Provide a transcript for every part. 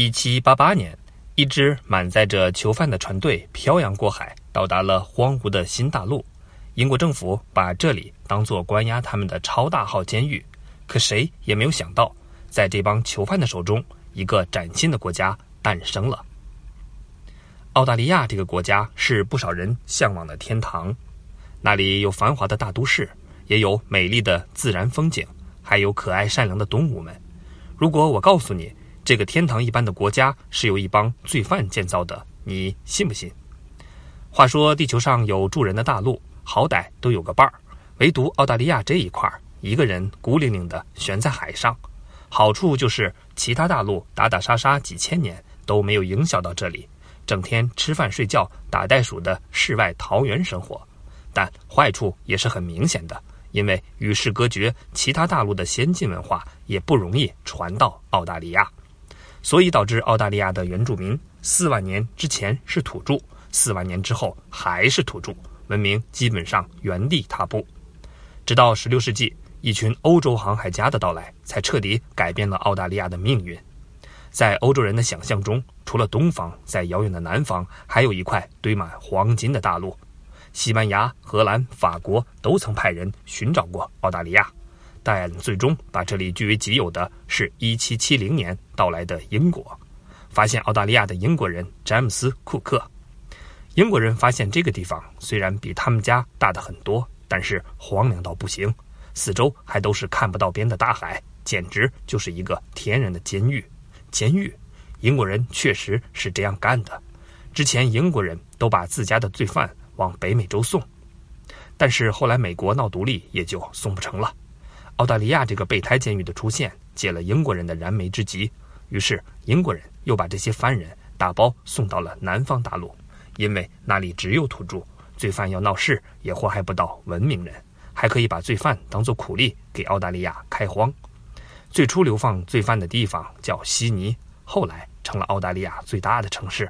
一七八八年，一支满载着囚犯的船队漂洋过海，到达了荒芜的新大陆。英国政府把这里当作关押他们的超大号监狱。可谁也没有想到，在这帮囚犯的手中，一个崭新的国家诞生了。澳大利亚这个国家是不少人向往的天堂，那里有繁华的大都市，也有美丽的自然风景，还有可爱善良的动物们。如果我告诉你，这个天堂一般的国家是由一帮罪犯建造的，你信不信？话说，地球上有住人的大陆，好歹都有个伴儿，唯独澳大利亚这一块儿，一个人孤零零的悬在海上。好处就是其他大陆打打杀杀几千年都没有影响到这里。整天吃饭睡觉打袋鼠的世外桃源生活，但坏处也是很明显的，因为与世隔绝，其他大陆的先进文化也不容易传到澳大利亚，所以导致澳大利亚的原住民四万年之前是土著，四万年之后还是土著，文明基本上原地踏步，直到十六世纪，一群欧洲航海家的到来，才彻底改变了澳大利亚的命运。在欧洲人的想象中，除了东方，在遥远的南方还有一块堆满黄金的大陆。西班牙、荷兰、法国都曾派人寻找过澳大利亚，但最终把这里据为己有的是1770年到来的英国。发现澳大利亚的英国人詹姆斯·库克。英国人发现这个地方虽然比他们家大的很多，但是荒凉到不行，四周还都是看不到边的大海，简直就是一个天然的监狱。监狱，英国人确实是这样干的。之前英国人都把自家的罪犯往北美洲送，但是后来美国闹独立，也就送不成了。澳大利亚这个备胎监狱的出现，解了英国人的燃眉之急。于是英国人又把这些犯人打包送到了南方大陆，因为那里只有土著，罪犯要闹事也祸害不到文明人，还可以把罪犯当做苦力给澳大利亚开荒。最初流放罪犯的地方叫悉尼，后来成了澳大利亚最大的城市。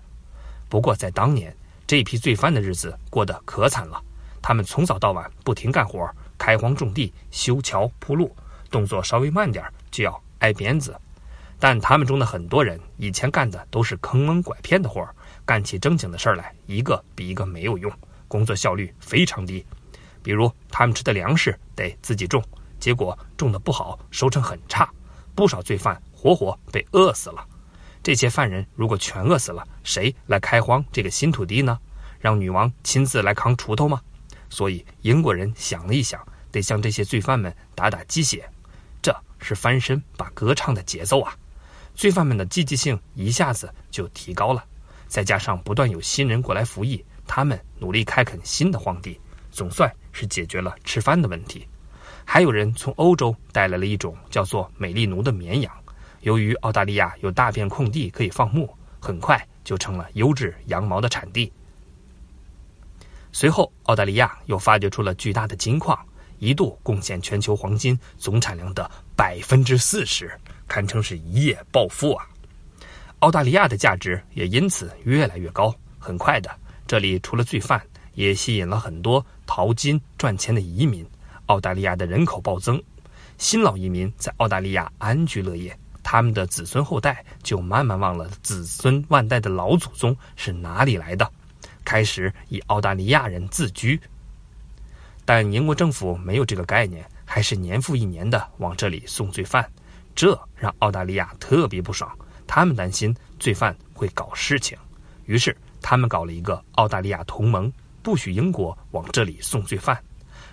不过在当年，这批罪犯的日子过得可惨了。他们从早到晚不停干活，开荒种地、修桥铺路，动作稍微慢点就要挨鞭子。但他们中的很多人以前干的都是坑蒙拐骗的活儿干起正经的事儿来，一个比一个没有用，工作效率非常低。比如他们吃的粮食得自己种。结果种的不好，收成很差，不少罪犯活活被饿死了。这些犯人如果全饿死了，谁来开荒这个新土地呢？让女王亲自来扛锄头吗？所以英国人想了一想，得向这些罪犯们打打鸡血，这是翻身把歌唱的节奏啊！罪犯们的积极性一下子就提高了，再加上不断有新人过来服役，他们努力开垦新的荒地，总算是解决了吃饭的问题。还有人从欧洲带来了一种叫做美丽奴的绵羊，由于澳大利亚有大片空地可以放牧，很快就成了优质羊毛的产地。随后，澳大利亚又发掘出了巨大的金矿，一度贡献全球黄金总产量的百分之四十，堪称是一夜暴富啊！澳大利亚的价值也因此越来越高。很快的，这里除了罪犯，也吸引了很多淘金赚钱的移民。澳大利亚的人口暴增，新老移民在澳大利亚安居乐业，他们的子孙后代就慢慢忘了子孙万代的老祖宗是哪里来的，开始以澳大利亚人自居。但英国政府没有这个概念，还是年复一年的往这里送罪犯，这让澳大利亚特别不爽。他们担心罪犯会搞事情，于是他们搞了一个澳大利亚同盟，不许英国往这里送罪犯。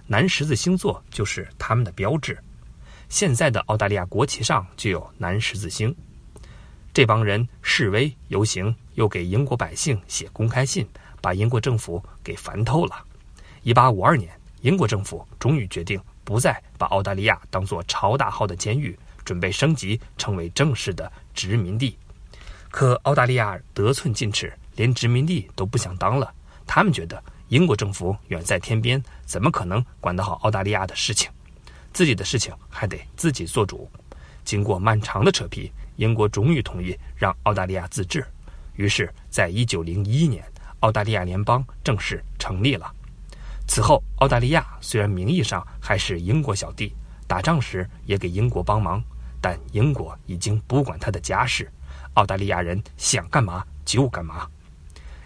南十字星座就是他们的标志，现在的澳大利亚国旗上就有南十字星。这帮人示威游行，又给英国百姓写公开信，把英国政府给烦透了。一八五二年，英国政府终于决定不再把澳大利亚当做超大号的监狱，准备升级成为正式的殖民地。可澳大利亚得寸进尺，连殖民地都不想当了。他们觉得。英国政府远在天边，怎么可能管得好澳大利亚的事情？自己的事情还得自己做主。经过漫长的扯皮，英国终于同意让澳大利亚自治。于是，在一九零一年，澳大利亚联邦正式成立了。此后，澳大利亚虽然名义上还是英国小弟，打仗时也给英国帮忙，但英国已经不管他的家事。澳大利亚人想干嘛就干嘛。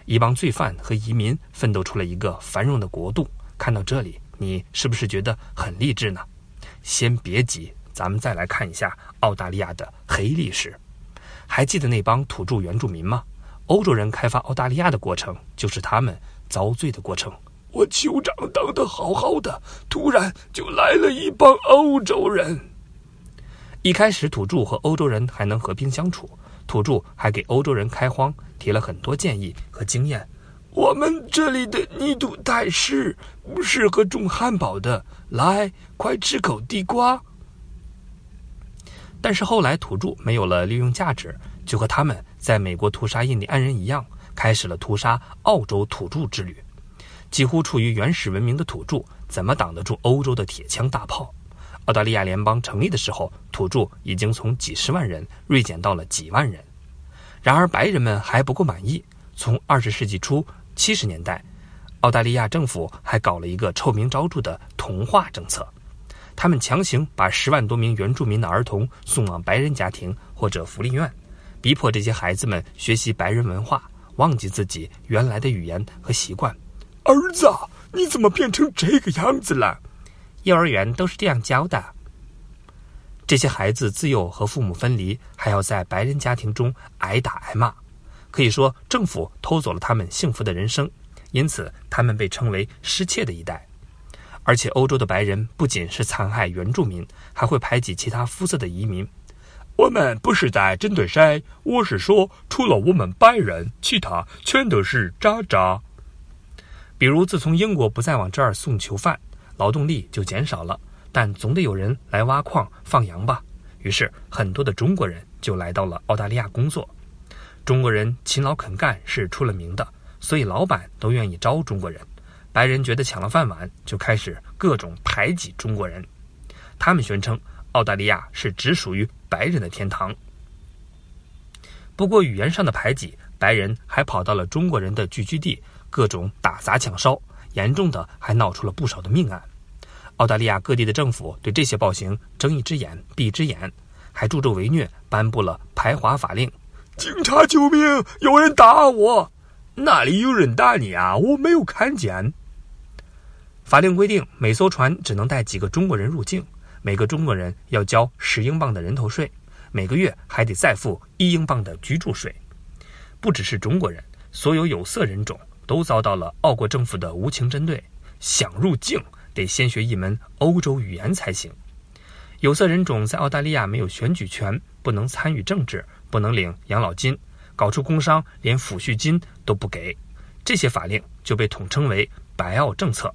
一帮罪犯和移民奋斗出了一个繁荣的国度。看到这里，你是不是觉得很励志呢？先别急，咱们再来看一下澳大利亚的黑历史。还记得那帮土著原住民吗？欧洲人开发澳大利亚的过程，就是他们遭罪的过程。我酋长当得好好的，突然就来了一帮欧洲人。一开始，土著和欧洲人还能和平相处，土著还给欧洲人开荒，提了很多建议和经验。我们这里的泥土太湿，不适合种汉堡的。来，快吃口地瓜。但是后来，土著没有了利用价值，就和他们在美国屠杀印第安人一样，开始了屠杀澳洲土著之旅。几乎处于原始文明的土著，怎么挡得住欧洲的铁枪大炮？澳大利亚联邦成立的时候，土著已经从几十万人锐减到了几万人。然而，白人们还不够满意。从二十世纪初七十年代，澳大利亚政府还搞了一个臭名昭著的同化政策，他们强行把十万多名原住民的儿童送往白人家庭或者福利院，逼迫这些孩子们学习白人文化，忘记自己原来的语言和习惯。儿子，你怎么变成这个样子了？幼儿园都是这样教的。这些孩子自幼和父母分离，还要在白人家庭中挨打挨骂，可以说政府偷走了他们幸福的人生，因此他们被称为失窃的一代。而且欧洲的白人不仅是残害原住民，还会排挤其他肤色的移民。我们不是在针对谁，我是说，除了我们白人，其他全都是渣渣。比如，自从英国不再往这儿送囚犯，劳动力就减少了。但总得有人来挖矿、放羊吧。于是，很多的中国人就来到了澳大利亚工作。中国人勤劳肯干是出了名的，所以老板都愿意招中国人。白人觉得抢了饭碗，就开始各种排挤中国人。他们宣称澳大利亚是只属于白人的天堂。不过，语言上的排挤，白人还跑到了中国人的聚居地。各种打砸抢烧，严重的还闹出了不少的命案。澳大利亚各地的政府对这些暴行睁一只眼闭一只眼，还助纣为虐，颁布了排华法令。警察救命！有人打我！哪里有人打你啊？我没有看见。法令规定，每艘船只能带几个中国人入境，每个中国人要交十英镑的人头税，每个月还得再付一英镑的居住税。不只是中国人，所有有色人种。都遭到了澳国政府的无情针对，想入境得先学一门欧洲语言才行。有色人种在澳大利亚没有选举权，不能参与政治，不能领养老金，搞出工伤连抚恤金都不给。这些法令就被统称为“白澳政策”。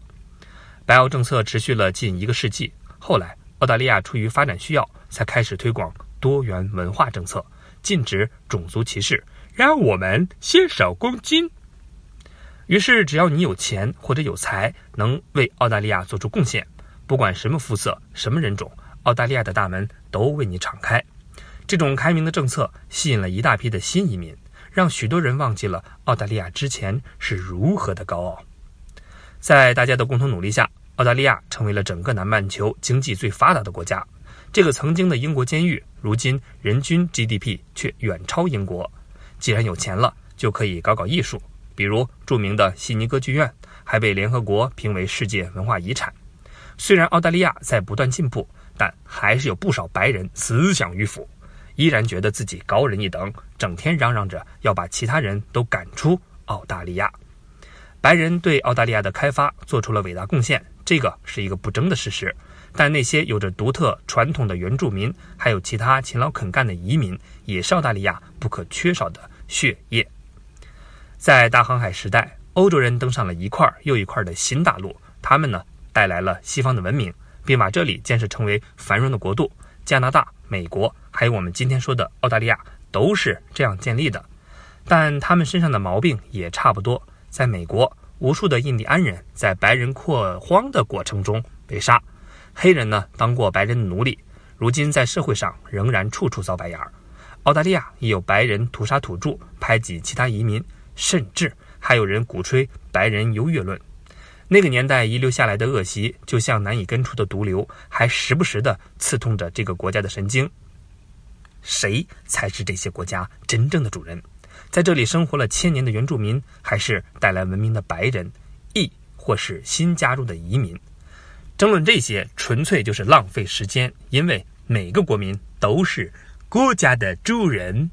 白澳政策持续了近一个世纪，后来澳大利亚出于发展需要，才开始推广多元文化政策，禁止种族歧视，让我们先手公斤。于是，只要你有钱或者有才，能为澳大利亚做出贡献，不管什么肤色、什么人种，澳大利亚的大门都为你敞开。这种开明的政策吸引了一大批的新移民，让许多人忘记了澳大利亚之前是如何的高傲。在大家的共同努力下，澳大利亚成为了整个南半球经济最发达的国家。这个曾经的英国监狱，如今人均 GDP 却远超英国。既然有钱了，就可以搞搞艺术。比如著名的悉尼歌剧院还被联合国评为世界文化遗产。虽然澳大利亚在不断进步，但还是有不少白人思想迂腐，依然觉得自己高人一等，整天嚷嚷着要把其他人都赶出澳大利亚。白人对澳大利亚的开发做出了伟大贡献，这个是一个不争的事实。但那些有着独特传统的原住民，还有其他勤劳肯干的移民，也是澳大利亚不可缺少的血液。在大航海时代，欧洲人登上了一块又一块的新大陆，他们呢带来了西方的文明，并把这里建设成为繁荣的国度。加拿大、美国，还有我们今天说的澳大利亚，都是这样建立的。但他们身上的毛病也差不多。在美国，无数的印第安人在白人扩荒的过程中被杀，黑人呢当过白人的奴隶，如今在社会上仍然处处遭白眼儿。澳大利亚也有白人屠杀土著，排挤其他移民。甚至还有人鼓吹白人优越论，那个年代遗留下来的恶习，就像难以根除的毒瘤，还时不时地刺痛着这个国家的神经。谁才是这些国家真正的主人？在这里生活了千年的原住民，还是带来文明的白人，亦或是新加入的移民？争论这些，纯粹就是浪费时间，因为每个国民都是国家的主人。